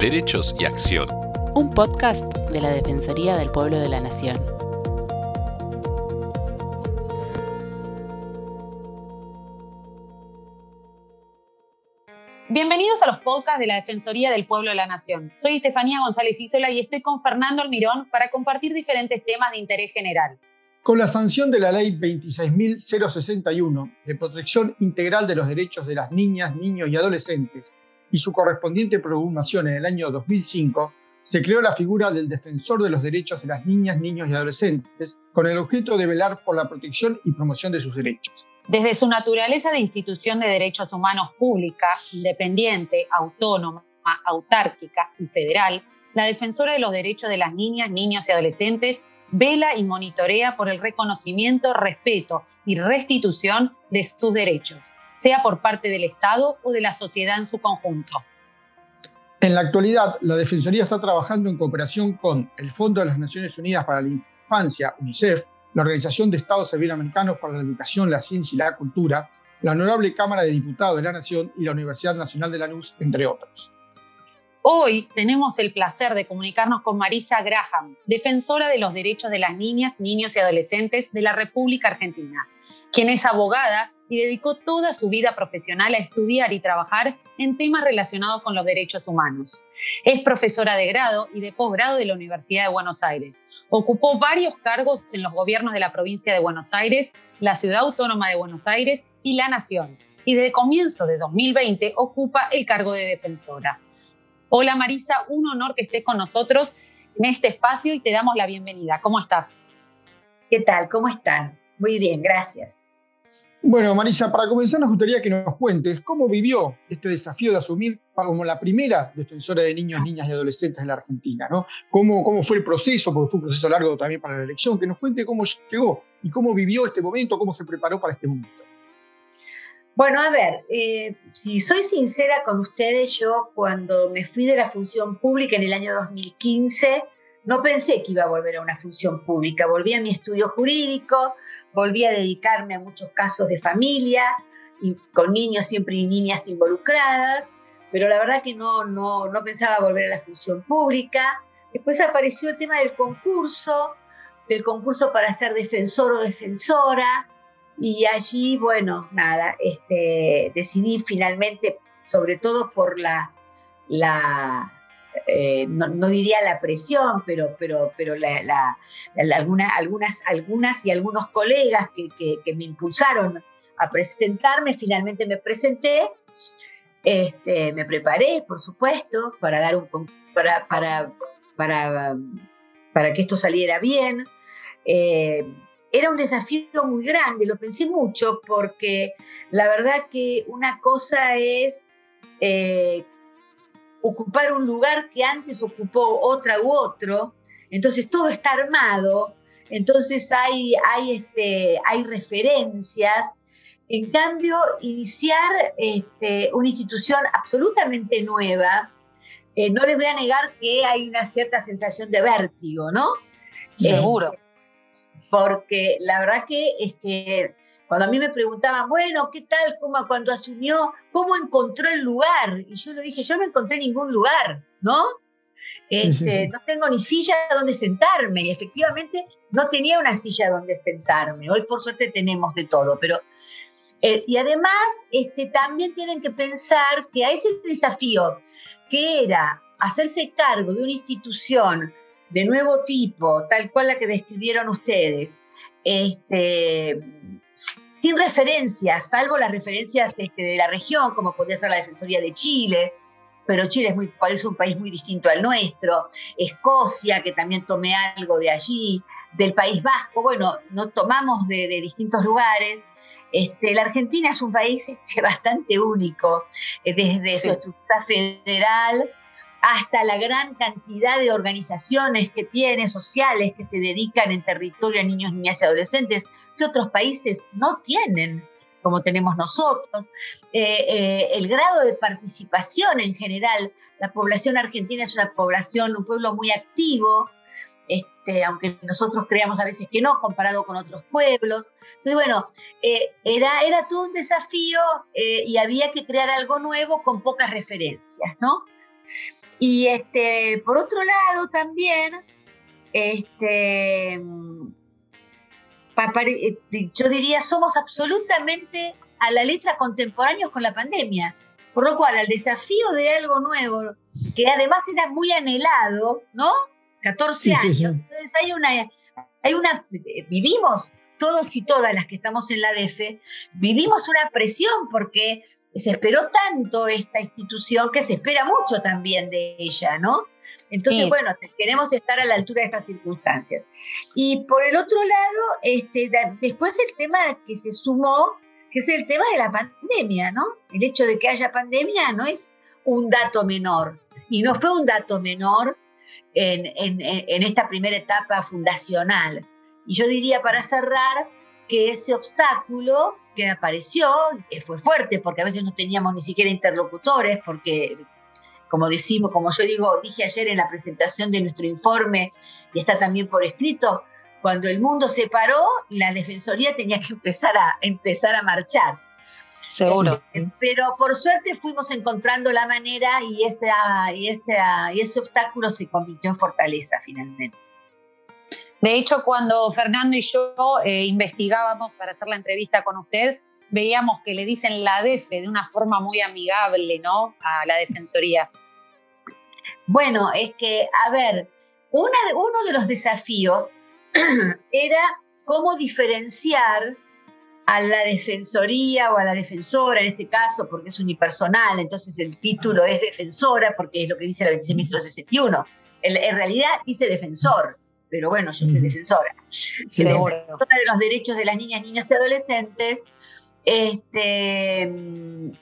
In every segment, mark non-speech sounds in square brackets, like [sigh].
Derechos y Acción. Un podcast de la Defensoría del Pueblo de la Nación. Bienvenidos a los podcasts de la Defensoría del Pueblo de la Nación. Soy Estefanía González Isola y estoy con Fernando Almirón para compartir diferentes temas de interés general. Con la sanción de la Ley 26.061 de protección integral de los derechos de las niñas, niños y adolescentes y su correspondiente promulgación en el año 2005, se creó la figura del defensor de los derechos de las niñas, niños y adolescentes con el objeto de velar por la protección y promoción de sus derechos. Desde su naturaleza de institución de derechos humanos pública, independiente, autónoma, autárquica y federal, la defensora de los derechos de las niñas, niños y adolescentes vela y monitorea por el reconocimiento, respeto y restitución de sus derechos, sea por parte del Estado o de la sociedad en su conjunto. En la actualidad, la Defensoría está trabajando en cooperación con el Fondo de las Naciones Unidas para la Infancia, UNICEF, la Organización de Estados Iberoamericanos para la Educación, la Ciencia y la Cultura, la Honorable Cámara de Diputados de la Nación y la Universidad Nacional de Lanús, entre otros. Hoy tenemos el placer de comunicarnos con Marisa Graham, defensora de los derechos de las niñas, niños y adolescentes de la República Argentina, quien es abogada y dedicó toda su vida profesional a estudiar y trabajar en temas relacionados con los derechos humanos. Es profesora de grado y de posgrado de la Universidad de Buenos Aires. Ocupó varios cargos en los gobiernos de la provincia de Buenos Aires, la Ciudad Autónoma de Buenos Aires y la Nación. Y desde comienzo de 2020 ocupa el cargo de defensora. Hola Marisa, un honor que estés con nosotros en este espacio y te damos la bienvenida. ¿Cómo estás? ¿Qué tal? ¿Cómo están? Muy bien, gracias. Bueno, Marisa, para comenzar nos gustaría que nos cuentes cómo vivió este desafío de asumir como la primera defensora de niños, niñas y adolescentes en la Argentina, ¿no? ¿Cómo, cómo fue el proceso? Porque fue un proceso largo también para la elección. Que nos cuente cómo llegó y cómo vivió este momento, cómo se preparó para este momento. Bueno, a ver, eh, si soy sincera con ustedes, yo cuando me fui de la función pública en el año 2015, no pensé que iba a volver a una función pública. Volví a mi estudio jurídico, volví a dedicarme a muchos casos de familia, y con niños siempre y niñas involucradas, pero la verdad que no, no, no pensaba volver a la función pública. Después apareció el tema del concurso, del concurso para ser defensor o defensora. Y allí, bueno, nada, este, decidí finalmente, sobre todo por la, la eh, no, diría la presión, pero, pero, pero la, algunas, algunas y algunos colegas que, que, me impulsaron a presentarme, finalmente me presenté, este, me preparé, por supuesto, para, dar un, para, para, para, para que esto saliera bien. Eh, era un desafío muy grande, lo pensé mucho porque la verdad que una cosa es eh, ocupar un lugar que antes ocupó otra u otro, entonces todo está armado, entonces hay, hay, este, hay referencias. En cambio, iniciar este, una institución absolutamente nueva, eh, no les voy a negar que hay una cierta sensación de vértigo, ¿no? Seguro porque la verdad que este, cuando a mí me preguntaban, bueno, ¿qué tal? ¿Cómo, cuando asumió, ¿cómo encontró el lugar? Y yo le dije, yo no encontré ningún lugar, ¿no? Este, no tengo ni silla donde sentarme. Y efectivamente no tenía una silla donde sentarme. Hoy por suerte tenemos de todo, pero... Eh, y además este, también tienen que pensar que a ese desafío que era hacerse cargo de una institución de nuevo tipo, tal cual la que describieron ustedes, este, sin referencias, salvo las referencias este, de la región, como podría ser la Defensoría de Chile, pero Chile es, muy, es un país muy distinto al nuestro, Escocia, que también tomé algo de allí, del País Vasco, bueno, no tomamos de, distintos lugares. Este, la Argentina es un país este, [laughs] bastante único, eh, desde su estructura federal hasta la gran cantidad de organizaciones que tiene, sociales, que se dedican en territorio a niños, niñas y adolescentes, que otros países no tienen como tenemos nosotros, eh, eh, el grado de participación en general. La población argentina es una población, un pueblo muy activo, este, aunque nosotros creamos a veces que no, comparado con otros pueblos. Entonces, bueno, eh, era, era todo un desafío y había que crear algo nuevo con pocas referencias, ¿no? Y este, por otro lado también, este, yo diría, somos absolutamente a la letra contemporáneos con la pandemia. Por lo cual, al desafío de algo nuevo, que además era muy anhelado, ¿no? 14 años. Entonces hay una, hay una, vivimos todos y todas las que estamos en la DF, vivimos una presión porque se esperó tanto esta institución que se espera mucho también de ella, ¿no? Entonces, bueno, queremos estar a la altura de esas circunstancias. Y por el otro lado, este, después el tema que se sumó, que es el tema de la pandemia, ¿no? El hecho de que haya pandemia no es un dato menor. Y no fue un dato menor en, en, en esta primera etapa fundacional. Y yo diría para cerrar que ese obstáculo que apareció, que fue fuerte, porque a veces no teníamos ni siquiera interlocutores, porque como decimos, como yo digo, dije ayer en la presentación de nuestro informe, y está también por escrito, cuando el mundo se paró, la Defensoría tenía que empezar a, empezar a marchar. Seguro. Eh, pero por suerte fuimos encontrando la manera y, esa, y, esa, y ese obstáculo se convirtió en fortaleza finalmente. De hecho, cuando Fernando y yo eh, investigábamos para hacer la entrevista con usted, veíamos que le dicen la DEFE de una forma muy amigable, ¿no? A la Defensoría. Bueno, es que, a ver, uno de los desafíos [clears throat] era cómo diferenciar a la defensoría o a la defensora en este caso, porque es unipersonal, entonces el título es defensora, porque es lo que dice la 26.061. En, en realidad dice defensor, pero bueno, yo soy defensora. Sí, de los derechos de las niñas, niños y adolescentes. Este, em,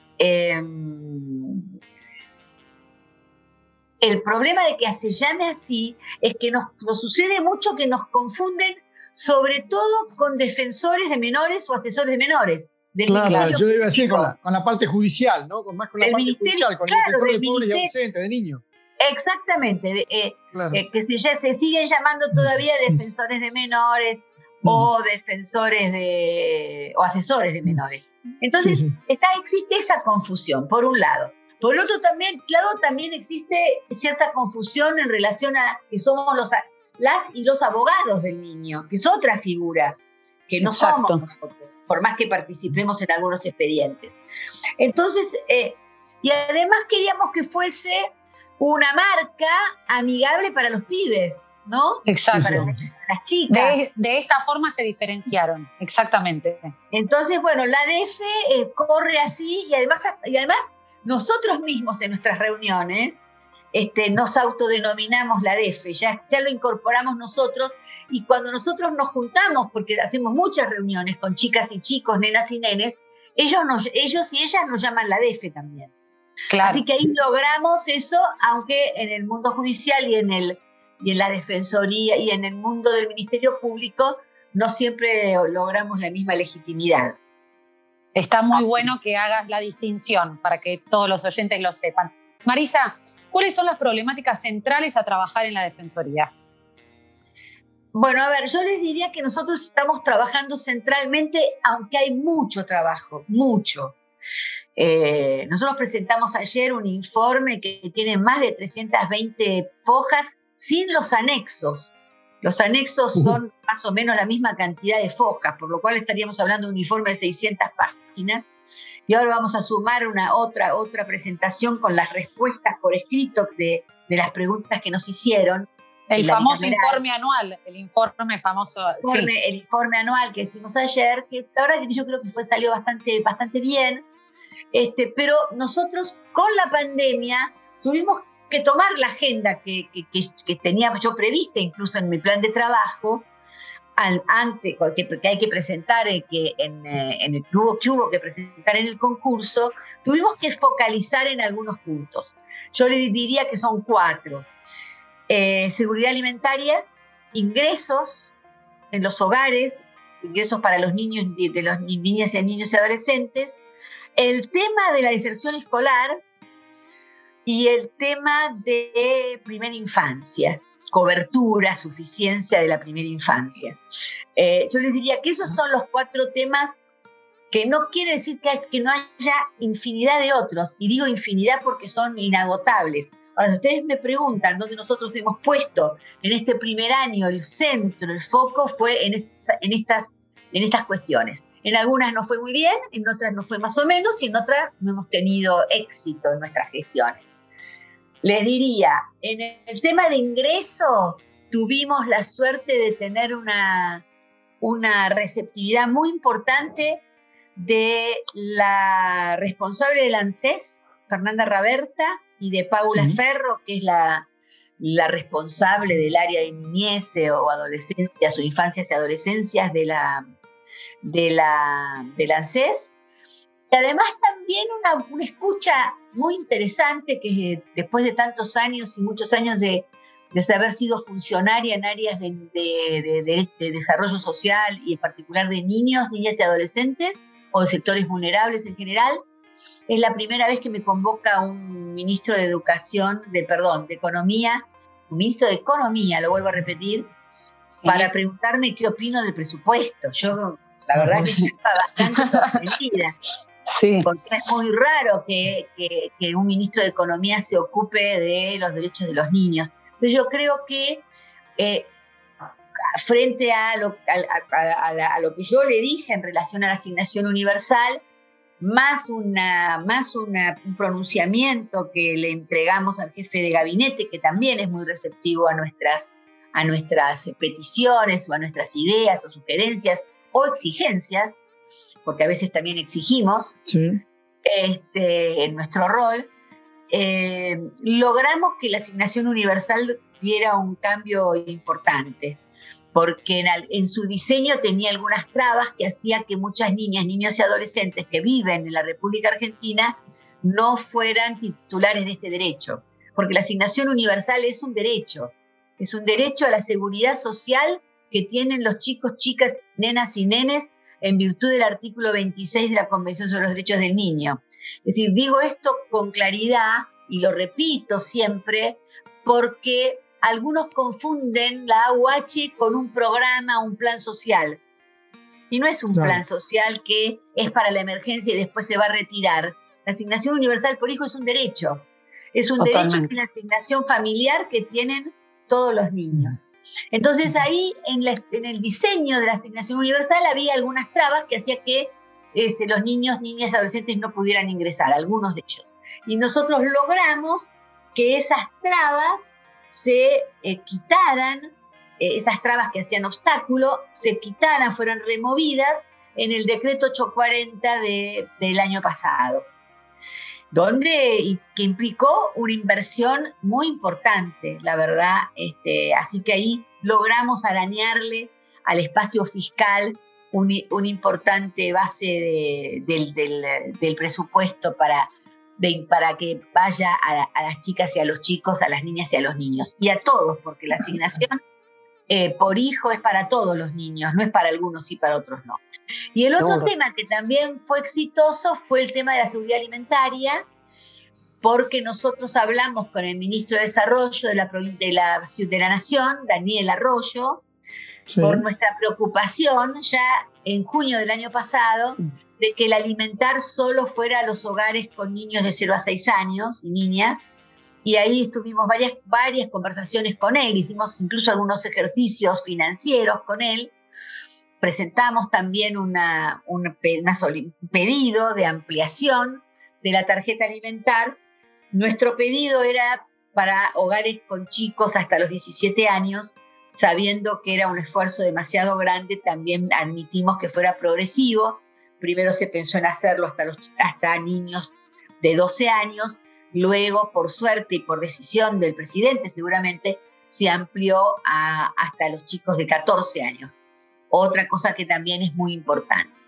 el problema de que se llame así es que nos, sucede mucho que nos confunden sobre todo con defensores de menores o asesores de menores. claro, yo iba a decir con la, parte judicial, ¿no? Con más con la parte judicial, con el defensor de pobres y ausentes, de niños. Exactamente, eh, eh, que se, ya, se siguen llamando todavía defensores de menores o defensores de o asesores de menores. Entonces, Está, existe esa confusión, por un lado. Por otro también, claro, también existe cierta confusión en relación a que somos los, las y los abogados del niño, que es otra figura, que no somos nosotros, por más que participemos en algunos expedientes. Entonces, eh, y además queríamos que fuese una marca amigable para los pibes, ¿no? Exacto. Para las chicas. De, esta forma se diferenciaron, exactamente. Entonces, bueno, la DF eh, corre así y además, y además nosotros mismos en nuestras reuniones este, nos autodenominamos la DF, ya, ya lo incorporamos nosotros y cuando nosotros nos juntamos, porque hacemos muchas reuniones con chicas y chicos, nenas y nenes, ellos, ellos y ellas nos llaman la DF también. Así que ahí logramos eso, aunque en el mundo judicial y en, el, y en la defensoría y en el mundo del Ministerio Público no siempre logramos la misma legitimidad. Está muy bueno que hagas la distinción para que todos los oyentes lo sepan. Marisa, ¿cuáles son las problemáticas centrales a trabajar en la Defensoría? Bueno, a ver, yo les diría que nosotros estamos trabajando centralmente, aunque hay mucho trabajo, mucho. Eh, nosotros presentamos ayer un informe que tiene más de 320 fojas sin los anexos. Los anexos son más o menos la misma cantidad de fojas, por lo cual estaríamos hablando de un informe de 600 páginas. Y ahora vamos a sumar una otra, otra presentación con las respuestas por escrito de, de las preguntas que nos hicieron. El famoso informe anual, el informe famoso. El informe anual que hicimos ayer, que la verdad que yo creo que fue, salió bastante, bastante bien. Este, pero nosotros con la pandemia tuvimos que tomar la agenda que, que, tenía yo prevista incluso en mi plan de trabajo, al, antes, que, hay que presentar, eh, que en, eh, en, el que hubo, que presentar en el concurso, tuvimos que focalizar en algunos puntos. Yo le diría que son cuatro. Eh, seguridad alimentaria, ingresos en los hogares, ingresos para los niños, de, los niñas y niños y adolescentes, el tema de la deserción escolar y el tema de primera infancia, cobertura, suficiencia de la primera infancia. Eh, yo les diría que esos son los cuatro temas que no quiere decir que, que no haya infinidad de otros, y digo infinidad porque son inagotables. Ahora, si ustedes me preguntan dónde nosotros hemos puesto en este primer año el centro, el foco, fue en, estas, en estas cuestiones. En algunas no fue muy bien, en otras no fue más o menos y en otras no hemos tenido éxito en nuestras gestiones. Les diría, en el tema de ingreso tuvimos la suerte de tener una, una receptividad muy importante de la responsable del ANSES, Fernanda Raberta, y de Paula Ferro, que es la, la responsable del área de niñez o adolescencias o infancias y adolescencias de la, de la, del ANSES. Y además también una, una, escucha muy interesante que después de tantos años y muchos años de, de haber sido funcionaria en áreas de, de, de, desarrollo social y en particular de niños, niñas y adolescentes o de sectores vulnerables en general, es la primera vez que me convoca un ministro de Educación, de perdón, de Economía, un ministro de Economía, lo vuelvo a repetir, para preguntarme qué opino del presupuesto. Yo, la verdad, que estaba bastante sorprendida. Sí. Porque es muy raro que, que, un ministro de Economía se ocupe de los derechos de los niños. Pero yo creo que eh, frente a lo, a lo, que yo le dije en relación a la asignación universal, más, una, más un pronunciamiento que le entregamos al jefe de gabinete, que también es muy receptivo a nuestras, a nuestras peticiones o a nuestras ideas o sugerencias o exigencias, porque a veces también exigimos este, en nuestro rol, eh, logramos que la asignación universal diera un cambio importante porque en, su diseño tenía algunas trabas que hacía que muchas niñas, niños y adolescentes que viven en la República Argentina no fueran titulares de este derecho, porque la asignación universal es un derecho, es un derecho a la seguridad social que tienen los chicos, chicas, nenas y nenes en virtud del artículo 26 de la Convención sobre los Derechos del Niño. Es decir, digo esto con claridad y lo repito siempre porque algunos confunden la AUH con un programa, un plan social. Y no es un plan social que es para la emergencia y después se va a retirar. La asignación universal por hijo es un derecho. Es un derecho, es una asignación familiar que tienen todos los niños. Entonces ahí en, en, el diseño de la asignación universal había algunas trabas que hacía que este, los niños, niñas, adolescentes no pudieran ingresar, algunos de ellos. Y nosotros logramos que esas trabas se eh, quitaran, eh, esas trabas que hacían obstáculo, se quitaran, fueron removidas en el decreto 840 de, del año pasado, donde que implicó una inversión muy importante, la verdad. Este, así que ahí logramos arañarle al espacio fiscal una importante base del, del presupuesto para para que vaya a, las chicas y a los chicos, a las niñas y a los niños. Y a todos, porque la asignación eh, por hijo es para todos los niños, no es para algunos y para otros no. Y el otro tema que también fue exitoso fue el tema de la seguridad alimentaria, porque nosotros hablamos con el ministro de Desarrollo de la, de la, de la Nación, Daniel Arroyo, por nuestra preocupación ya en junio del año pasado mm de que el alimentar solo fuera a los hogares con niños de 0 a 6 años y niñas. Y ahí estuvimos varias, varias conversaciones con él, hicimos incluso algunos ejercicios financieros con él. Presentamos también una, un pedido de ampliación de la tarjeta alimentar. Nuestro pedido era para hogares con chicos hasta los 17 años, sabiendo que era un esfuerzo demasiado grande, también admitimos que fuera progresivo Primero se pensó en hacerlo hasta, los, hasta niños de 12 años, luego, por suerte y por decisión del presidente, seguramente se amplió a, hasta los chicos de 14 años. Otra cosa que también es muy importante.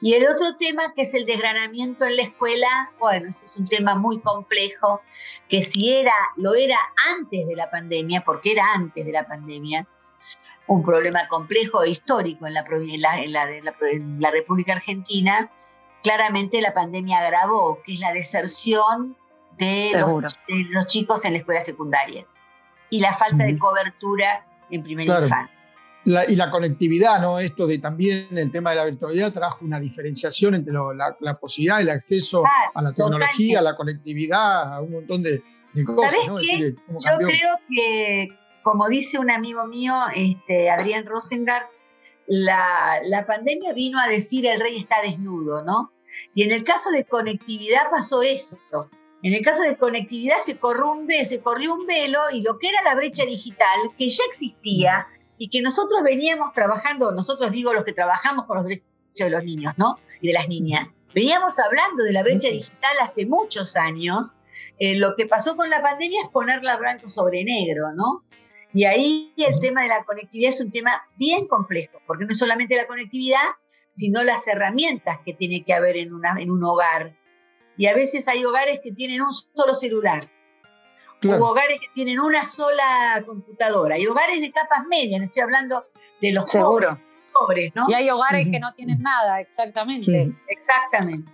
Y el otro tema que es el desgranamiento en la escuela, bueno, ese es un tema muy complejo, que si era, lo era antes de la pandemia, porque era antes de la pandemia, un problema complejo e histórico en la, la, República Argentina, claramente la pandemia agravó, que es la deserción de los, chicos en la escuela secundaria y la falta de cobertura en primera infancia. y la conectividad, ¿no? Esto de también el tema de la virtualidad trajo una diferenciación entre la, posibilidad, el acceso a la tecnología, a la conectividad, a un montón de, cosas, ¿no? Yo creo que, como dice un amigo mío, este, Adrián Rosengart, la, la pandemia vino a decir el rey está desnudo, ¿no? Y en el caso de conectividad pasó eso. En el caso de conectividad se corrió un, se corrió un velo y lo que era la brecha digital, que ya existía, y que nosotros veníamos trabajando, nosotros digo los que trabajamos con los derechos de los niños, ¿no? Y de las niñas. Veníamos hablando de la brecha digital hace muchos años. Eh, lo que pasó con la pandemia es ponerla blanco sobre negro, ¿no? Y ahí el tema de la conectividad es un tema bien complejo, porque no es solamente la conectividad, sino las herramientas que tiene que haber en, una, en un hogar. Y a veces hay hogares que tienen un solo celular, Hubo hogares que tienen una sola computadora y hogares de capas medias, estoy hablando de los pobres, ¿no? Y hay hogares que no tienen nada, exactamente. Exactamente.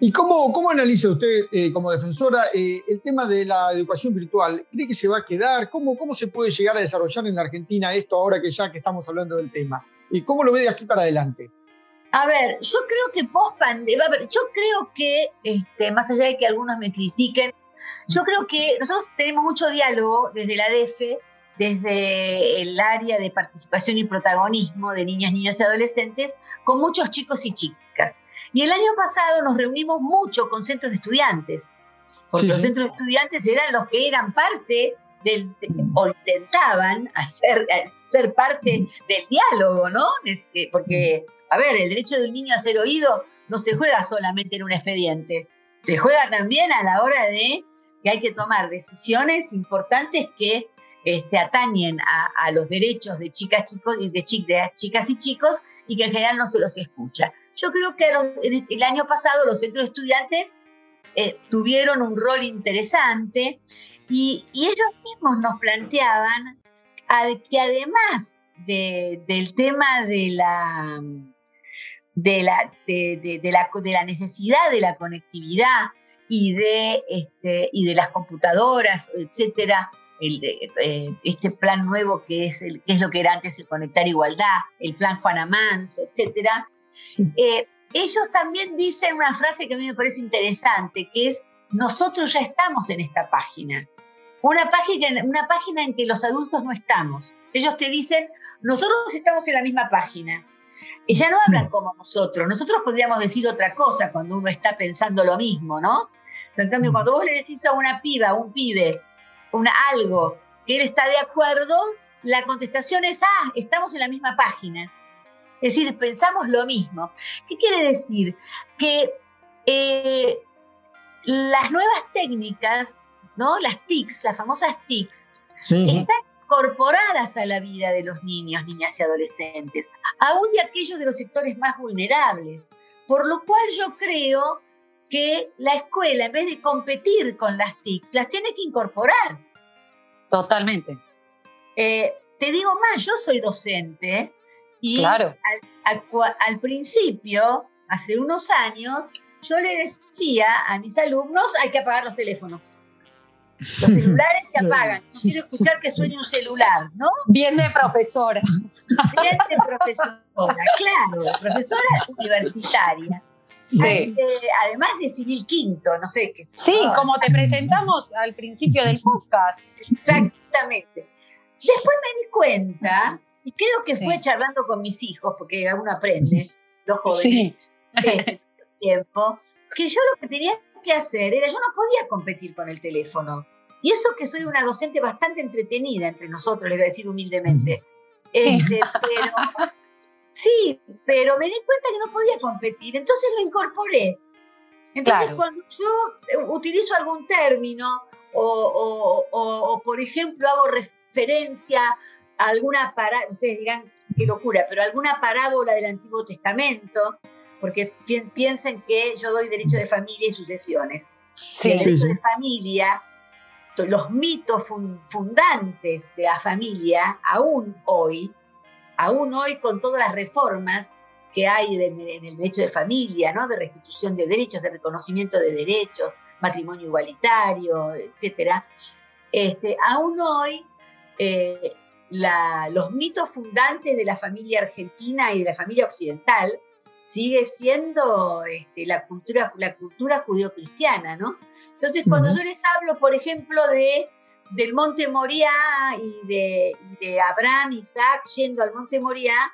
¿Y cómo, cómo analiza usted eh, como defensora eh, el tema de la educación virtual? ¿Cree que se va a quedar? ¿Cómo, ¿Cómo se puede llegar a desarrollar en la Argentina esto ahora que ya que estamos hablando del tema? ¿Y cómo lo ve de aquí para adelante? A ver, yo creo que post pandemia, yo creo que, este, más allá de que algunos me critiquen, yo creo que nosotros tenemos mucho diálogo desde la DF, desde el área de participación y protagonismo de niñas, niños y adolescentes, con muchos chicos y chicas. Y el año pasado nos reunimos mucho con centros de estudiantes, porque los centros de estudiantes eran los que eran parte del, o intentaban hacer, ser parte del diálogo, ¿no? Porque, a ver, el derecho del niño a ser oído no se juega solamente en un expediente, se juega también a la hora de que hay que tomar decisiones importantes que este, atañen a, los derechos de chicas, chicos, de, de, chicas y chicos y que en general no se los escucha. Yo creo que el año pasado los centros de estudiantes eh, tuvieron un rol interesante y, ellos mismos nos planteaban que además del tema de la, de la, de, la, de la necesidad de la conectividad y de, este, y de las computadoras, etcétera, eh, este plan nuevo que es, el, que es lo que era antes el Conectar Igualdad, el plan Juana Manso, etcétera. Eh, ellos también dicen una frase que a mí me parece interesante, que es, nosotros ya estamos en esta página. Una página, una página en que los adultos no estamos. Ellos te dicen, nosotros estamos en la misma página. Y ya no hablan como nosotros. Nosotros podríamos decir otra cosa cuando uno está pensando lo mismo, ¿no? en cambio, cuando vos le decís a una piba, a un pibe, una, algo que él está de acuerdo, la contestación es, ah, estamos en la misma página. Es decir, pensamos lo mismo. ¿Qué quiere decir? Que eh, las nuevas técnicas, ¿no? las TICs, las famosas TICs, están incorporadas a la vida de los niños, niñas y adolescentes, aún de aquellos de los sectores más vulnerables. Por lo cual yo creo que la escuela, en vez de competir con las TICs, las tiene que incorporar. Totalmente. Eh, te digo más, yo soy docente y claro. al, principio, hace unos años, yo le decía a mis alumnos, hay que apagar los teléfonos. Los [laughs] celulares se apagan. No quiero escuchar que suene un celular, ¿no? Bien de profesora. Bien de profesora, [laughs] claro, profesora universitaria. Sí. además de Civil Quinto, no sé qué. Sí, como te presentamos al principio del podcast. Exactamente. Después me di cuenta, y creo que fue charlando con mis hijos, porque uno aprende, [laughs] los jóvenes, este [laughs] tiempo, que yo lo que tenía que hacer era, yo no podía competir con el teléfono. Y eso que soy una docente bastante entretenida entre nosotros, le voy a decir humildemente. Este, [laughs] pero Sí, pero me di cuenta que no podía competir, entonces lo incorporé. Entonces, cuando yo eh, utilizo algún término o, por ejemplo, hago referencia alguna parábola, ustedes dirán qué locura, pero alguna parábola del Antiguo Testamento, porque piensen que yo doy derecho de familia y sucesiones. Sí. El derecho de familia, los mitos fundantes de la familia, aún hoy, aún hoy con todas las reformas que hay en el derecho de familia, ¿no? de restitución de derechos, de reconocimiento de derechos, matrimonio igualitario, etc. Este, aún hoy eh, los mitos fundantes de la familia argentina y de la familia occidental sigue siendo este, la cultura, la cultura judeocristiana, ¿no? Entonces, cuando yo les hablo, por ejemplo, de, del Monte Moriah y de, de Abraham, Isaac yendo al Monte Moriah,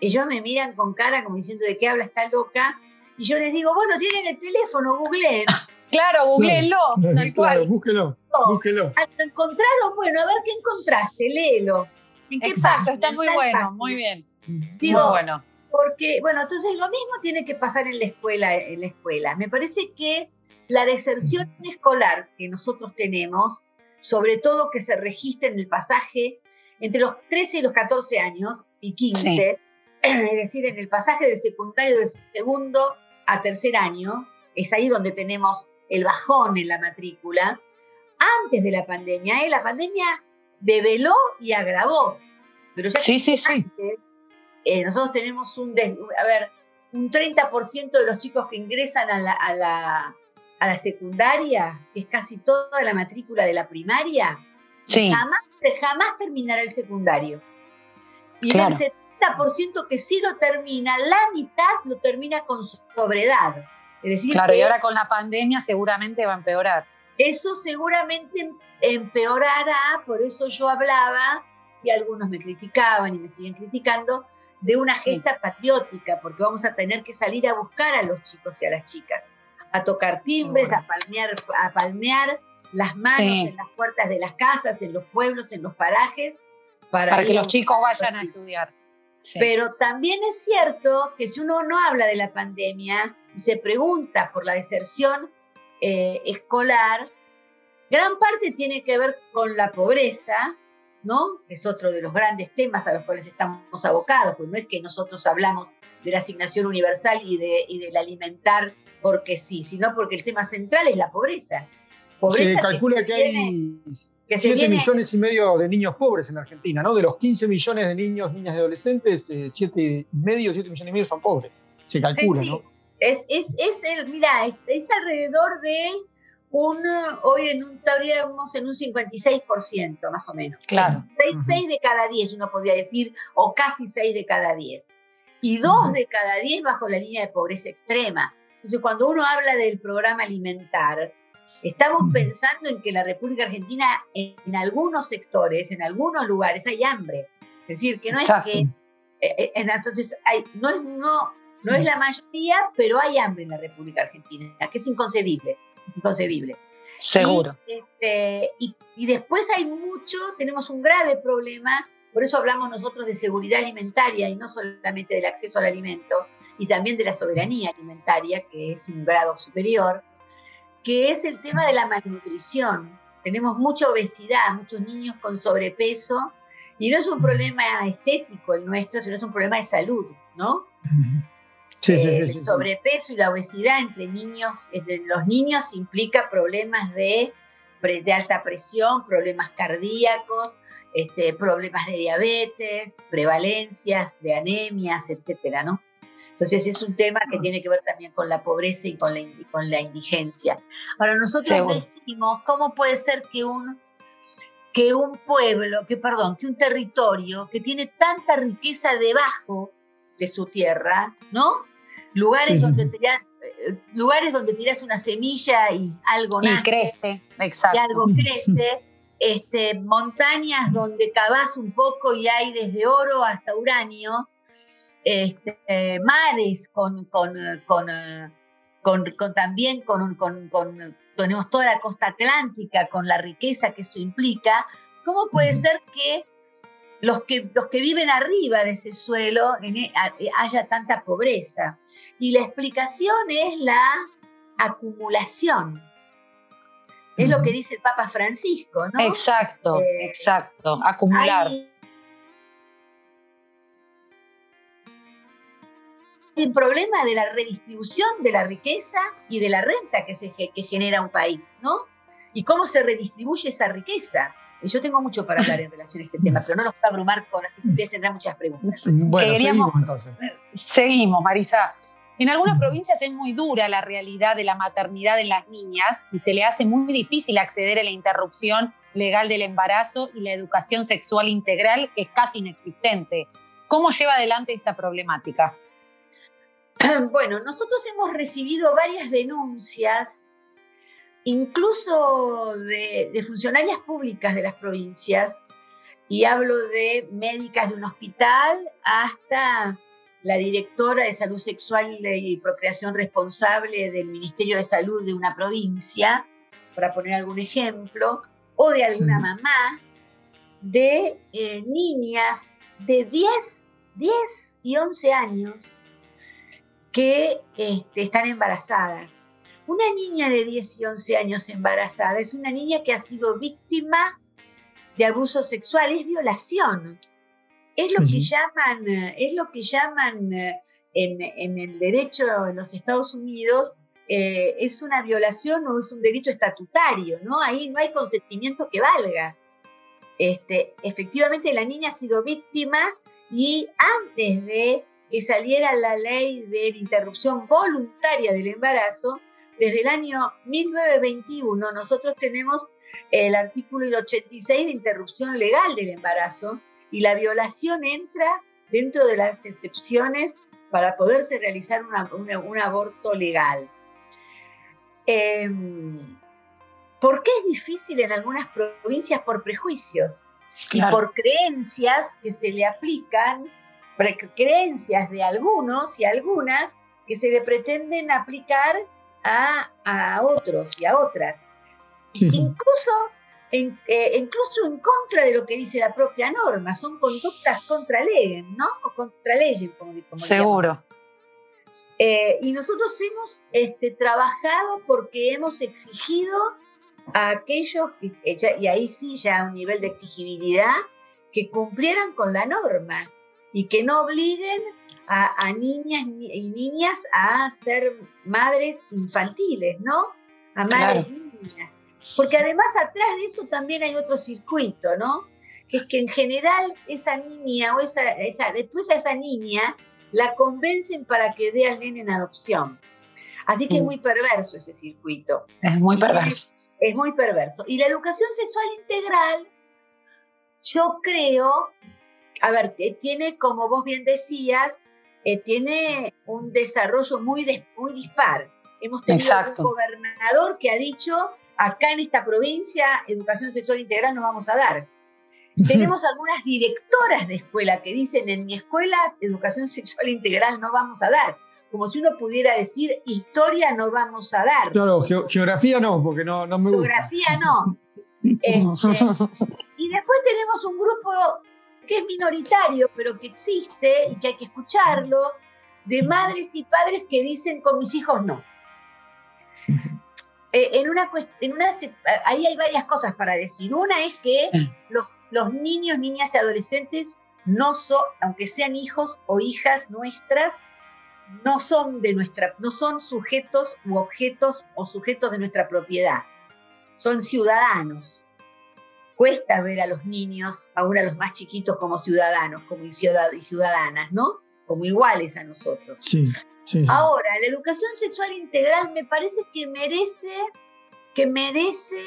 ellos me miran con cara como diciendo de qué habla esta loca, y yo les digo, bueno, tienen el teléfono, googleen. [laughs] Claro, googleenlo, tal cual. búsquelo, búsquelo. Ah, ¿Lo encontraron? Bueno, a ver qué encontraste, léelo. Exacto, está muy bueno, muy bien. Digo, muy bueno. Porque, bueno, entonces lo mismo tiene que pasar en la escuela. En la escuela. Me parece que la deserción escolar que nosotros tenemos, sobre todo que se registra en el pasaje entre los 13 y los 14 años y 15, es decir, en el pasaje del secundario del segundo a tercer año, es ahí donde tenemos el bajón en la matrícula. Antes de la pandemia, ¿eh? la pandemia develó y agravó. Pero ya sí, sí, sí. Eh, nosotros tenemos un, a ver, un 30% de los chicos que ingresan a la, a, la, a la, secundaria, que es casi toda la matrícula de la primaria, jamás, jamás terminará el secundario. Y el 70% que sí lo termina, la mitad lo termina con sobredad. Es decir, claro, y ahora con la pandemia seguramente va a empeorar. Eso seguramente empeorará, por eso yo hablaba, y algunos me criticaban y me siguen criticando, de una gesta patriótica, porque vamos a tener que salir a buscar a los chicos y a las chicas, a tocar timbres, a, palmear, a palmear las manos en las puertas de las casas, en los pueblos, en los parajes, para, que los chicos vayan a estudiar. Pero también es cierto que si uno no habla de la pandemia y se pregunta por la deserción eh, escolar, gran parte tiene que ver con la pobreza, ¿no? Es otro de los grandes temas a los cuales estamos abocados, pues no es que nosotros hablamos de la asignación universal y, de, y del alimentar porque sí, sino porque el tema central es la pobreza. se calcula que, hay 7 millones y medio de niños pobres en Argentina, ¿no? De los 15 millones de niños, niñas y adolescentes, 7 y medio, 7 millones y medio son pobres. Se calcula, ¿no? Es, es, es el, mira, es alrededor de un, hoy en un, estaríamos en un 56% más o menos. Claro. 6, de cada 10 uno podría decir, o casi 6 de cada 10. Y 2 de cada 10 bajo la línea de pobreza extrema. Entonces, cuando uno habla del programa alimentar, estamos pensando en que la República Argentina, en, algunos sectores, en algunos lugares, hay hambre. Es decir, que no es que... Eh, eh, entonces, hay, no, es, no, no es la mayoría, pero hay hambre en la República Argentina, que es inconcebible es inconcebible. Seguro. Y, este, y, después hay mucho, tenemos un grave problema, por eso hablamos nosotros de seguridad alimentaria y no solamente del acceso al alimento, y también de la soberanía alimentaria, que es un grado superior, que es el tema de la malnutrición. Tenemos mucha obesidad, muchos niños con sobrepeso, y no es un problema estético el nuestro, sino es un problema de salud, ¿no? Eh, el sobrepeso y la obesidad entre niños, entre los niños implica problemas de, de alta presión, problemas cardíacos, este, problemas de diabetes, prevalencias de anemias, etcétera, ¿no? Entonces es un tema que tiene que ver también con la pobreza y con la, con la indigencia. Ahora nosotros decimos, ¿cómo puede ser que un, que un pueblo, que perdón, que un territorio que tiene tanta riqueza debajo de su tierra, ¿no? Lugares, donde tiras, eh, lugares donde tiras una semilla y algo nace. Y crece, exacto. Y algo crece. Este, montañas donde cavas un poco y hay desde oro hasta uranio. Este, mares con, con, con, con también con, tenemos toda la costa atlántica con la riqueza que eso implica. ¿Cómo puede ser que los que, los que viven arriba de ese suelo e, haya tanta pobreza? Y la explicación es la acumulación. Es lo que dice el Papa Francisco, ¿no? Exacto, eh, exacto, acumular. el problema de la redistribución de la riqueza y de la renta que, se, que genera un país, ¿no? Y cómo se redistribuye esa riqueza. Y yo tengo mucho para hablar en relación a ese tema, pero no los voy a abrumar con, así que ustedes tendrán muchas preguntas. Bueno, seguimos entonces. Seguimos, Marisa. En algunas provincias es muy dura la realidad de la maternidad en las niñas y se le hace muy difícil acceder a la interrupción legal del embarazo y la educación sexual integral, que es casi inexistente. ¿Cómo lleva adelante esta problemática? [clears throat] Bueno, nosotros hemos recibido varias denuncias, incluso de, de funcionarias públicas de las provincias, y hablo de médicas de un hospital hasta la directora de salud sexual y procreación responsable del Ministerio de Salud de una provincia, para poner algún ejemplo, o de alguna mamá, de eh, niñas de 10, 10 y 11 años que este, están embarazadas. Una niña de 10 y 11 años embarazada es una niña que ha sido víctima de abuso sexual, es violación. Es lo que llaman, es lo que llaman eh, en, el derecho en los Estados Unidos, eh, es una violación o es un delito estatutario, ¿no? Ahí no hay consentimiento que valga. Este, efectivamente, la niña ha sido víctima y antes de que saliera la ley de interrupción voluntaria del embarazo, desde el año 1921 nosotros tenemos el artículo 86 de interrupción legal del embarazo y la violación entra dentro de las excepciones para poderse realizar un aborto legal. Em, ¿Por qué es difícil en algunas provincias por prejuicios? Y por creencias que se le aplican, creencias de algunos y algunas que se le pretenden aplicar a, a otros y a otras. Incluso en, eh, incluso en contra de lo que dice la propia norma, son conductas contra leyes, ¿no? O contra leyes, como, como Seguro. Eh, y nosotros hemos este, trabajado porque hemos exigido a aquellos, y ahí sí ya un nivel de exigibilidad, que cumplieran con la norma y que no obliguen a, niñas y niñas a ser madres infantiles, ¿no? A madres niñas. Porque además atrás de eso también hay otro circuito, ¿no? Que es que en general esa niña o esa, esa, después a esa niña la convencen para que dé al nene en adopción. Así que es mm. muy perverso ese circuito. Es muy perverso. Es, muy perverso. Y la educación sexual integral, yo creo, a ver, tiene, como vos bien decías, eh, tiene un desarrollo muy, muy dispar. Hemos tenido un gobernador que ha dicho acá en esta provincia educación sexual integral no vamos a dar. Tenemos algunas directoras de escuela que dicen en mi escuela educación sexual integral no vamos a dar. Como si uno pudiera decir historia no vamos a dar. Claro, geografía no, porque no, no me gusta. Geografía no. [laughs] Este, [laughs] y después tenemos un grupo que es minoritario, pero que existe y que hay que escucharlo, de madres y padres que dicen con mis hijos no. Eh, en una, en una, ahí hay varias cosas para decir. Una es que los, los niños, niñas y adolescentes, no son, aunque sean hijos o hijas nuestras, no son de nuestra, no son sujetos u objetos o sujetos de nuestra propiedad. Son ciudadanos. Cuesta ver a los niños, aún a los más chiquitos, como ciudadanos, como y ciudadanas, ¿no? Como iguales a nosotros. Sí. Ahora, la educación sexual integral me parece que merece, que merece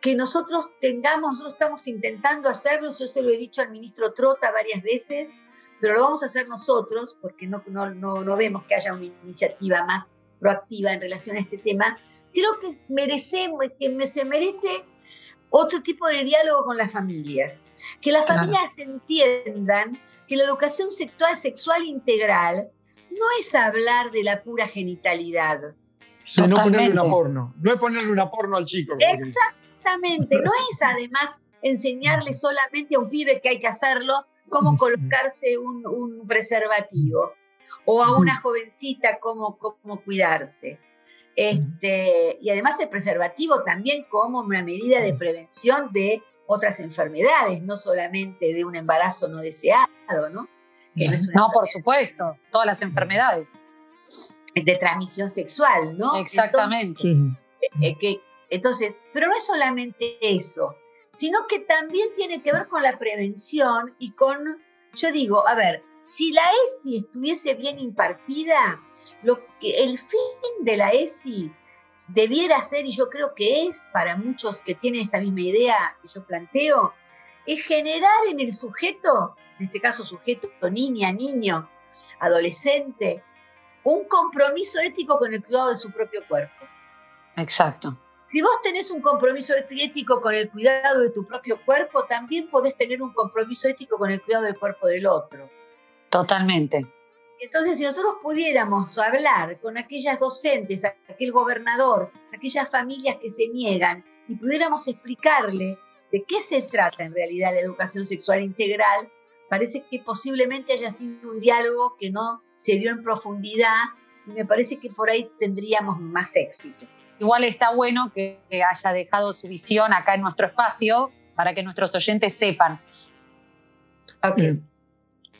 que nosotros tengamos, nosotros estamos intentando hacerlo, yo se lo he dicho al ministro Trota varias veces, pero lo vamos a hacer nosotros porque no, no, no, vemos que haya una iniciativa más proactiva en relación a este tema. Creo que merecemos, que se merece otro tipo de diálogo con las familias, que las familias entiendan que la educación sexual, sexual integral no es hablar de la pura genitalidad. no ponerle una porno. No es ponerle una porno al chico. Exactamente. No es además enseñarle solamente a un pibe que hay que hacerlo cómo colocarse un, preservativo o a una jovencita cómo, cómo cuidarse. Este, y además el preservativo también como una medida de prevención de otras enfermedades, no solamente de un embarazo no deseado, ¿no? no, por supuesto, todas las enfermedades. De transmisión sexual, ¿no? Exactamente. Eh, eh, entonces, pero no es solamente eso, sino que también tiene que ver con la prevención y con, yo digo, a ver, si la ESI estuviese bien impartida, lo que el fin de la ESI debiera ser, y yo creo que es para muchos que tienen esta misma idea que yo planteo, es generar en el sujeto, en este caso sujeto niña, niño, adolescente, un compromiso ético con el cuidado de su propio cuerpo. Exacto. Si vos tenés un compromiso ético con el cuidado de tu propio cuerpo, también podés tener un compromiso ético con el cuidado del cuerpo del otro. Totalmente. Entonces, si nosotros pudiéramos hablar con aquellas docentes, aquel gobernador, aquellas familias que se niegan, y pudiéramos explicarle de qué se trata en realidad la educación sexual integral, parece que posiblemente haya sido un diálogo que no se dio en profundidad y me parece que por ahí tendríamos más éxito. Igual está bueno que haya dejado su visión acá en nuestro espacio para que nuestros oyentes sepan. Okay.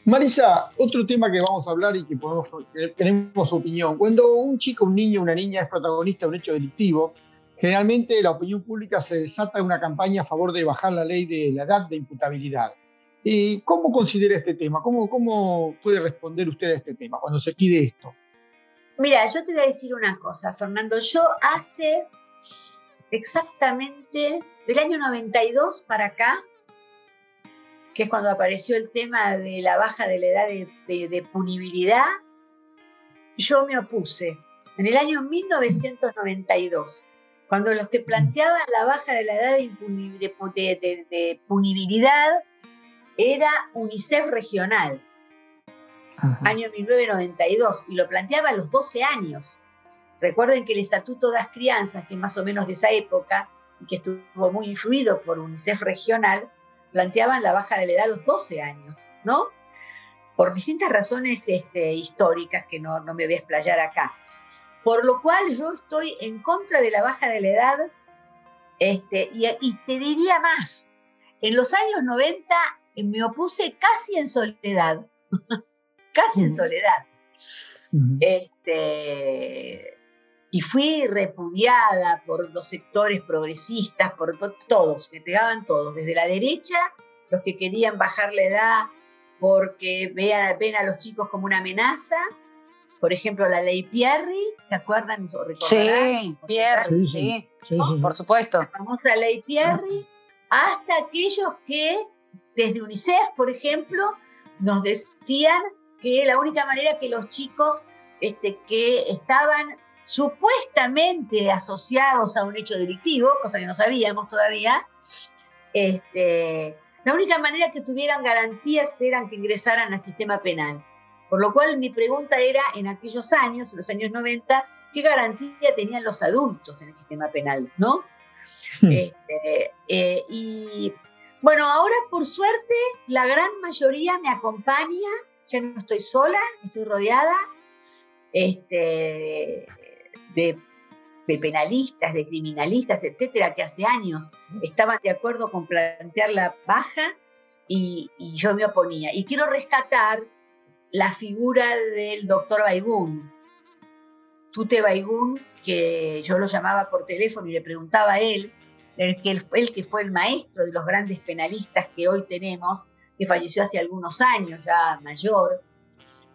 Marisa, otro tema que vamos a hablar y que podemos, tenemos opinión. Cuando un chico, un niño, una niña es protagonista de un hecho delictivo, generalmente la opinión pública se desata en una campaña a favor de bajar la ley de la edad de imputabilidad. ¿Y ¿Cómo considera este tema? ¿Cómo, ¿Cómo puede responder usted a este tema cuando se pide esto? Mira, yo te voy a decir una cosa, Fernando. Yo hace exactamente del año 92 para acá, que es cuando apareció el tema de la baja de la edad de, punibilidad, yo me opuse. En el año 1992, cuando los que planteaban la baja de la edad de, de punibilidad era UNICEF regional, año 1992, y lo planteaba a los 12 años. Recuerden que el Estatuto de las Crianzas, que es más o menos de esa época, y que estuvo muy influido por UNICEF regional, planteaban la baja de la edad a los 12 años, ¿no? Por distintas razones este, históricas que no, no me voy a explayar acá. Por lo cual yo estoy en contra de la baja de la edad este, y, y te diría más, en los años 90 me opuse casi en soledad, [laughs] casi en soledad. Este, y fui repudiada por los sectores progresistas, por todos, me pegaban todos, desde la derecha, los que querían bajar la edad porque vean, ven a los chicos como una amenaza, por ejemplo, la ley Pierri, ¿se acuerdan? Sí, Pierri, sí, sí, por supuesto. La famosa ley Pierri, hasta aquellos que desde UNICEF, por ejemplo, nos decían que la única manera que los chicos este, que estaban supuestamente asociados a un hecho delictivo, cosa que no sabíamos todavía, este, la única manera que tuvieran garantías eran que ingresaran al sistema penal. Por lo cual mi pregunta era, en aquellos años, en los años 90, ¿qué garantía tenían los adultos en el sistema penal? ¿no? Hmm. Este, eh, y bueno, ahora por suerte la gran mayoría me acompaña, ya no estoy sola, estoy rodeada este, de, penalistas, de criminalistas, etcétera, que hace años estaban de acuerdo con plantear la baja y, yo me oponía. Y quiero rescatar la figura del doctor Baigún, Tute Baigún, que yo lo llamaba por teléfono y le preguntaba a él el que, el que fue el maestro de los grandes penalistas que hoy tenemos, que falleció hace algunos años, ya mayor,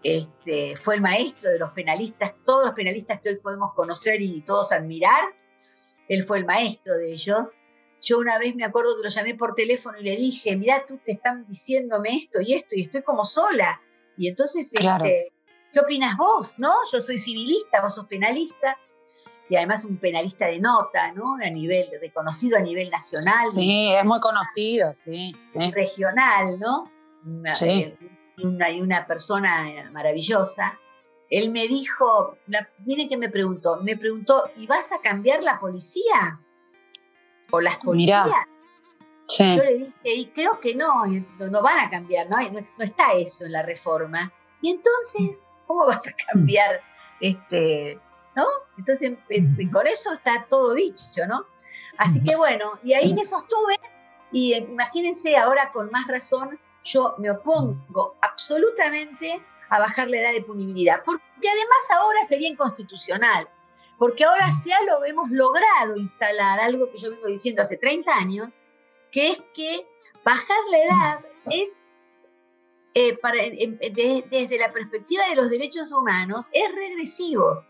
este, fue el maestro de los penalistas, todos los penalistas que hoy podemos conocer y todos admirar, él fue el maestro de ellos. Yo una vez me acuerdo que lo llamé por teléfono y le dije, mira, tú te están diciéndome esto y esto y estoy como sola. Y entonces, este, ¿qué opinas vos? ¿No? Yo soy civilista, vos sos penalista y además un penalista de nota, ¿no? A nivel, reconocido a nivel nacional. Sí, es muy conocido, sí. Regional, ¿no? Sí. Eh, y una, una persona maravillosa. Él me dijo, miren que me preguntó, me preguntó, ¿y vas a cambiar la policía? ¿O las policías? Yo le dije, y creo que no, no van a cambiar, ¿no? no, no está eso en la reforma. Y entonces, ¿cómo vas a cambiar este, ¿no? Entonces, con eso está todo dicho, ¿no? Así que bueno, y ahí me sostuve y eh, imagínense ahora con más razón, yo me opongo absolutamente a bajar la edad de punibilidad, porque además ahora sería inconstitucional, porque ahora ya lo hemos logrado instalar, algo que yo vengo diciendo hace 30 años, que es que bajar la edad es eh, desde la perspectiva de los derechos humanos, es regresivo.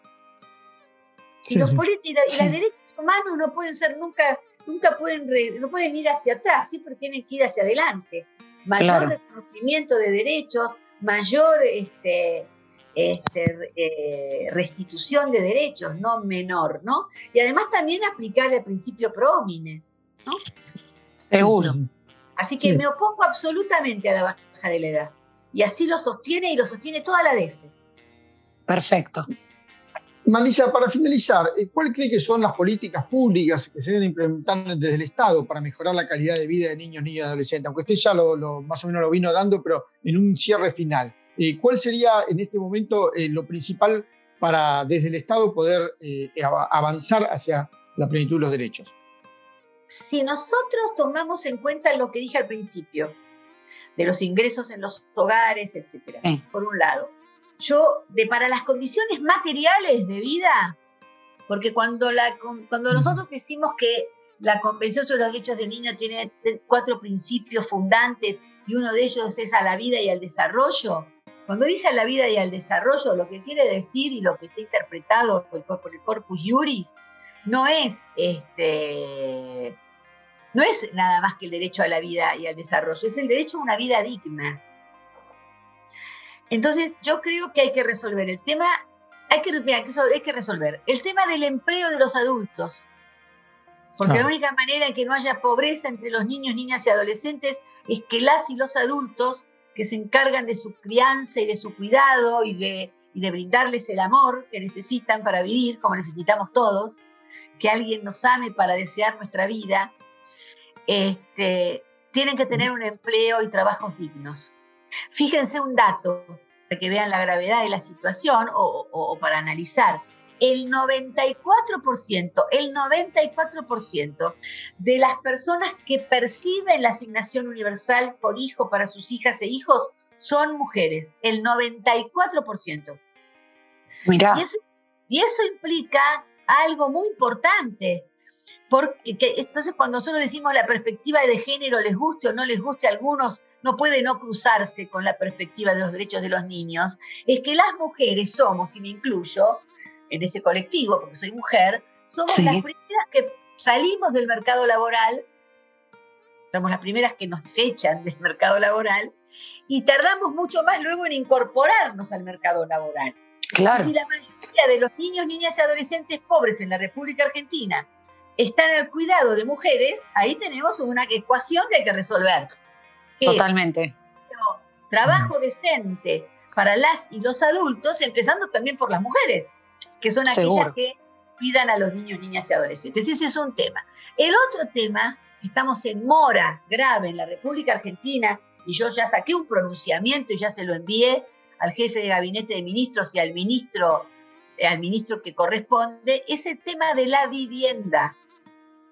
y, los y los derechos humanos no pueden ser nunca, nunca pueden, no pueden ir hacia atrás, siempre tienen que ir hacia adelante. Mayor reconocimiento de derechos, mayor este, este, eh, restitución de derechos, no menor, ¿no? Y además también aplicar el principio pro homine, ¿no? Seguro. Así que me opongo absolutamente a la baja de la edad. Y así lo sostiene y lo sostiene toda la DEF. Perfecto. Marisa, para finalizar, eh, ¿cuál cree que son las políticas públicas que se deben implementar desde el Estado para mejorar la calidad de vida de niños, niñas y adolescentes? Aunque usted ya lo, más o menos lo vino dando, pero en un cierre final. Eh, ¿Cuál sería en este momento eh, lo principal para desde el Estado poder avanzar hacia la plenitud de los derechos? Si nosotros tomamos en cuenta lo que dije al principio, de los ingresos en los hogares, etcétera, por un lado yo, de, para las condiciones materiales de vida, porque cuando, la, cuando nosotros decimos que la Convención sobre los Derechos del Niño tiene cuatro principios fundantes y uno de ellos es a la vida y al desarrollo, cuando dice a la vida y al desarrollo, lo que quiere decir y lo que está interpretado por el Corpus Juris no es este no es nada más que el derecho a la vida y al desarrollo, es el derecho a una vida digna. Entonces, yo creo que hay que resolver el tema, hay que, hay que resolver el tema del empleo de los adultos. Porque la única manera en que no haya pobreza entre los niños, niñas y adolescentes es que las y los adultos que se encargan de su crianza y de su cuidado y de, y de brindarles el amor que necesitan para vivir, como necesitamos todos, que alguien nos ame para desear nuestra vida, este, tienen que tener un empleo y trabajos dignos. Fíjense un dato para que vean la gravedad de la situación o, para analizar. El 94%, el 94% de las personas que perciben la asignación universal por hijo para sus hijas e hijos son mujeres, el 94%. Mira. Y eso, y eso implica algo muy importante, porque entonces cuando nosotros decimos la perspectiva de género, les guste o no les guste a algunos, no puede no cruzarse con la perspectiva de los derechos de los niños, es que las mujeres somos, y me incluyo en ese colectivo, porque soy mujer, somos las primeras que salimos del mercado laboral, somos las primeras que nos echan del mercado laboral, y tardamos mucho más luego en incorporarnos al mercado laboral. Claro. Si la mayoría de los niños, niñas y adolescentes pobres en la República Argentina están al cuidado de mujeres, ahí tenemos una ecuación que hay que resolver. Totalmente. trabajo decente para las y los adultos, empezando también por las mujeres, que son aquellas que cuidan a los niños, niñas y adolescentes. Ese es un tema. El otro tema, estamos en mora grave en la República Argentina, y yo ya saqué un pronunciamiento y ya se lo envié al jefe de gabinete de ministros y al ministro, eh, al ministro que corresponde, es el tema de la vivienda.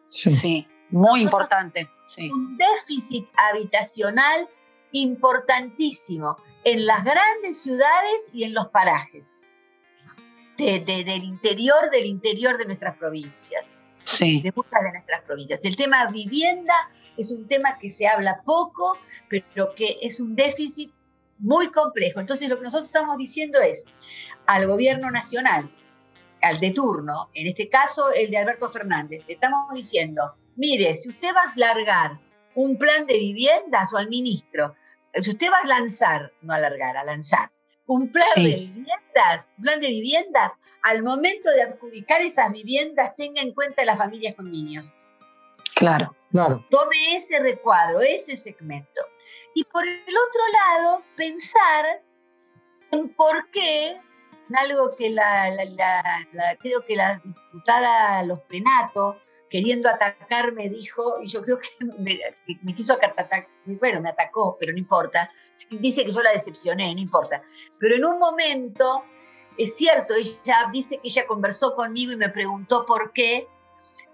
sí. Muy importante, sí. Un déficit habitacional importantísimo en las grandes ciudades y en los parajes del interior, del interior de nuestras provincias. Sí. De muchas de nuestras provincias. El tema vivienda es un tema que se habla poco, pero que es un déficit muy complejo. Entonces lo que nosotros estamos diciendo es al gobierno nacional, al de turno, en este caso el de Alberto Fernández, le estamos diciendo, mire, si usted va a largar un plan de viviendas o al ministro, si usted va a lanzar, no alargar, a lanzar, un plan de viviendas, plan de viviendas, al momento de adjudicar esas viviendas tenga en cuenta las familias con niños. Claro. Claro. Tome ese recuadro, ese segmento. Y por el otro lado, pensar en por qué, algo que la, creo que la diputada Los Penato queriendo atacarme dijo, y yo creo que me, quiso atacar, bueno, me atacó, pero no importa, dice que yo la decepcioné, no importa, pero en un momento, es cierto, ella dice que ella conversó conmigo y me preguntó por qué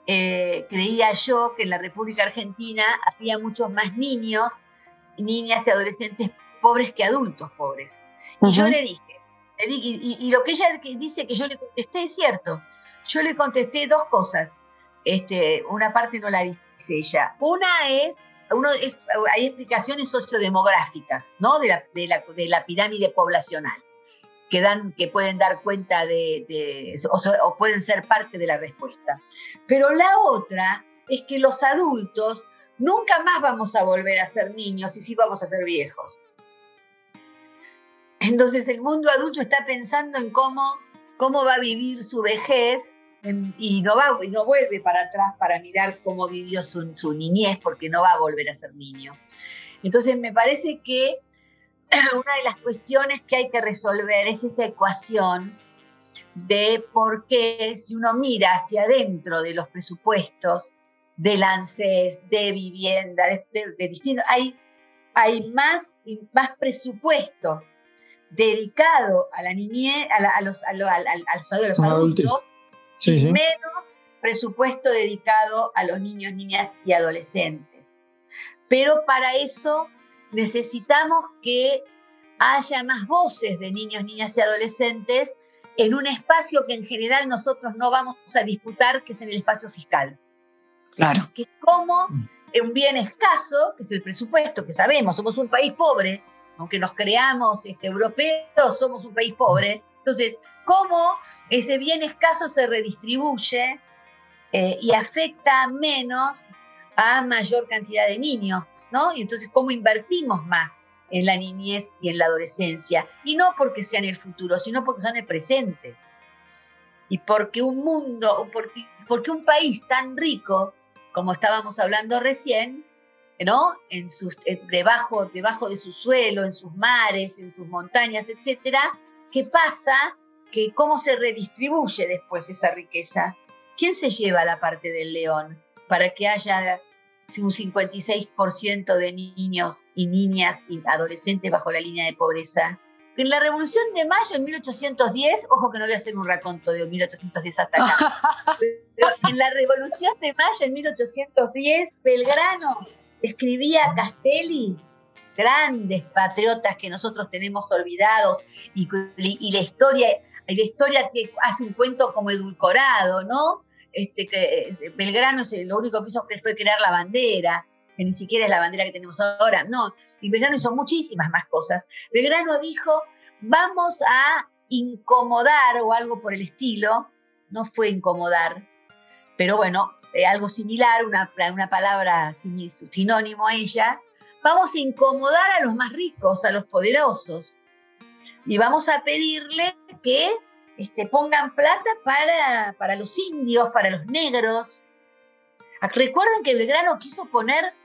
eh, creía yo que en la República Argentina había muchos más niños, niñas y adolescentes pobres que adultos pobres. Y yo le dije, y, y, lo que ella dice que yo le contesté es cierto. Yo le contesté dos cosas este, una parte no la dice ella. Una es uno hay explicaciones sociodemográficas, ¿no? De la, de la, pirámide poblacional, que, dan, que pueden dar cuenta de, o, pueden ser parte de la respuesta. Pero la otra es que los adultos nunca más vamos a volver a ser niños y sí vamos a ser viejos. Entonces el mundo adulto está pensando en cómo, cómo va a vivir su vejez y no, va, no vuelve para atrás para mirar cómo vivió su, su, niñez porque no va a volver a ser niño. Entonces me parece que [clears throat] una de las cuestiones que hay que resolver es esa ecuación de por qué si uno mira hacia adentro de los presupuestos del ANSES, de vivienda, de, de, distintos, hay, hay más, más presupuesto dedicado a la niñez, a, los, a, los adultos menos presupuesto dedicado a los niños, niñas y adolescentes. Pero para eso necesitamos que haya más voces de niños, niñas y adolescentes en un espacio que en general nosotros no vamos a disputar, que es en el espacio fiscal. Claro. Que como un bien escaso, que es el presupuesto, que sabemos, somos un país pobre, aunque nos creamos este, europeos, somos un país pobre. Entonces, cómo ese bien escaso se redistribuye eh, y afecta menos a mayor cantidad de niños, ¿no? Y entonces, ¿cómo invertimos más en la niñez y en la adolescencia? Y no porque sea en el futuro, sino porque en el presente. Y porque un mundo, porque, porque un país tan rico, como estábamos hablando recién, ¿no? En sus, debajo, debajo de su suelo, en sus mares, en sus montañas, etcétera, ¿qué pasa que cómo se redistribuye después esa riqueza. ¿Quién se lleva la parte del león para que haya un 56% de niños y niñas y adolescentes bajo la línea de pobreza? En la Revolución de Mayo en 1810, ojo que no voy a hacer un raconto de 1810 hasta acá, [laughs] en la Revolución de Mayo en 1810, Belgrano escribía a Castelli grandes patriotas que nosotros tenemos olvidados y, y la historia la historia hace un cuento como edulcorado, ¿no? Este, que eh, Belgrano lo único que hizo fue crear la bandera, que ni siquiera es la bandera que tenemos ahora, no. Y Belgrano hizo muchísimas más cosas. Belgrano dijo, vamos a incomodar o algo por el estilo, no fue incomodar, pero bueno, eh, algo similar, una, una palabra sinónimo a ella, vamos a incomodar a los más ricos, a los poderosos y vamos a pedirle que este, pongan plata para, para los indios, para los negros. Recuerden que Belgrano quiso poner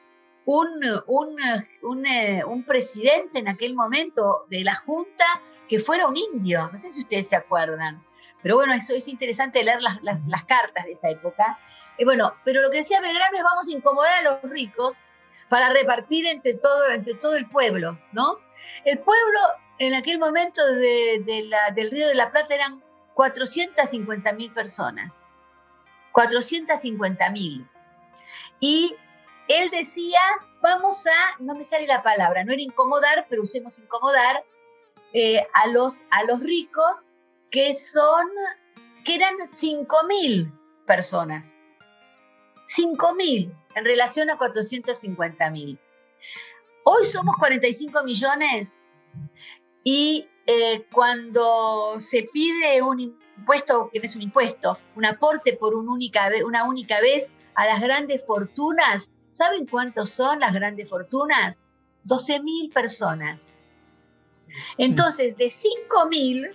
un, un, eh, un, presidente en aquel momento de la Junta que fuera un indio. No sé si ustedes se acuerdan. Pero bueno, eso es interesante leer las, las, las cartas de esa época. Y bueno, pero lo que decía Belgrano es vamos a incomodar a los ricos para repartir entre todo, entre todo el pueblo, ¿no? El pueblo en aquel momento de, la, del Río de la Plata eran 450 mil personas. 450 mil. Y él decía, vamos a, no me sale la palabra, no era incomodar, pero usemos incomodar eh, a, los, a los ricos que son, que eran 5 mil personas. 5 mil en relación a 450 mil. Hoy somos 45 millones y eh, cuando se pide un impuesto, que no es un impuesto, un aporte por una única vez a las grandes fortunas, ¿saben cuántos son las grandes fortunas? 12 mil personas. Entonces, de 5 mil,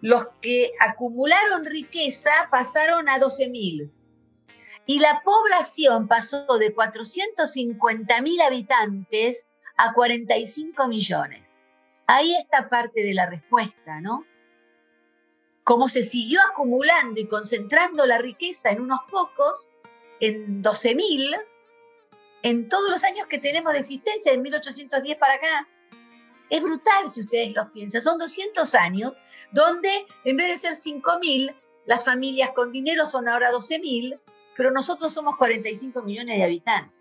los que acumularon riqueza pasaron a 12 mil. Y la población pasó de 450 mil habitantes a 45 millones. Ahí está parte de la respuesta, ¿no? Como se siguió acumulando y concentrando la riqueza en unos pocos, en 12.000, en todos los años que tenemos de existencia, en 1810 para acá. Es brutal si ustedes lo piensan. Son 200 años donde en vez de ser 5.000, las familias con dinero son ahora 12.000, pero nosotros somos 45 millones de habitantes.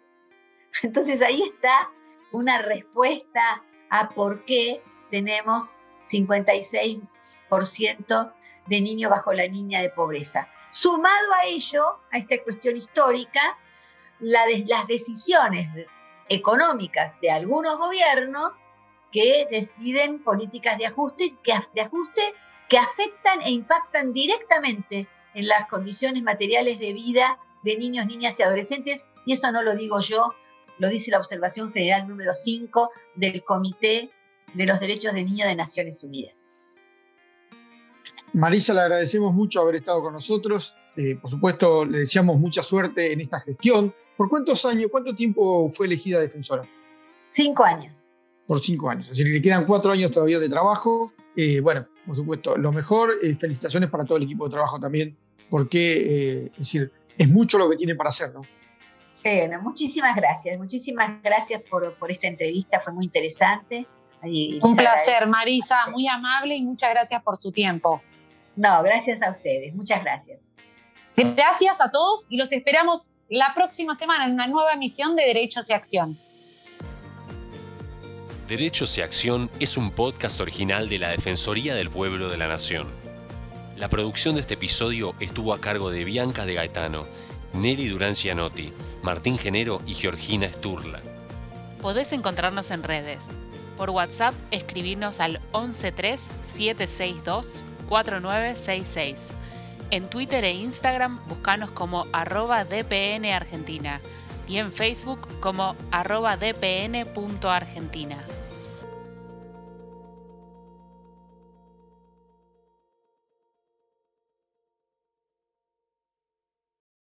Entonces ahí está una respuesta a por qué tenemos 56% de niños bajo la línea de pobreza. Sumado a ello, a esta cuestión histórica, las decisiones económicas de algunos gobiernos que deciden políticas de ajuste, que, ajuste que afectan e impactan directamente en las condiciones materiales de vida de niños, niñas y adolescentes. Y eso no lo digo yo, lo dice la observación general número 5 del Comité de los Derechos de Niños de Naciones Unidas. Marisa, le agradecemos mucho haber estado con nosotros. Eh, por supuesto, le deseamos mucha suerte en esta gestión. ¿Por cuántos años, cuánto tiempo fue elegida defensora? Cinco años. Por cinco años. Es decir, le quedan cuatro años todavía de trabajo. Eh, bueno, por supuesto, lo mejor. Eh, felicitaciones para todo el equipo de trabajo también, porque es decir, es mucho lo que tiene para hacer, ¿no? Bueno, muchísimas gracias. Muchísimas gracias por, por esta entrevista. Fue muy interesante. Un placer, Marisa. Muy amable y muchas gracias por su tiempo. No, gracias a ustedes. Muchas gracias. Gracias a todos y los esperamos la próxima semana en una nueva emisión de Derechos y Acción. Derechos y Acción es un podcast original de la Defensoría del Pueblo de la Nación. La producción de este episodio estuvo a cargo de Bianca de Gaetano, Nelly Durán Cianotti, Martín Genero y Georgina Sturla. Podés encontrarnos en redes. Por WhatsApp, escribirnos al 113-762-4966. En Twitter e Instagram, buscanos como arroba DPN Argentina y en Facebook como arroba dpn.argentina.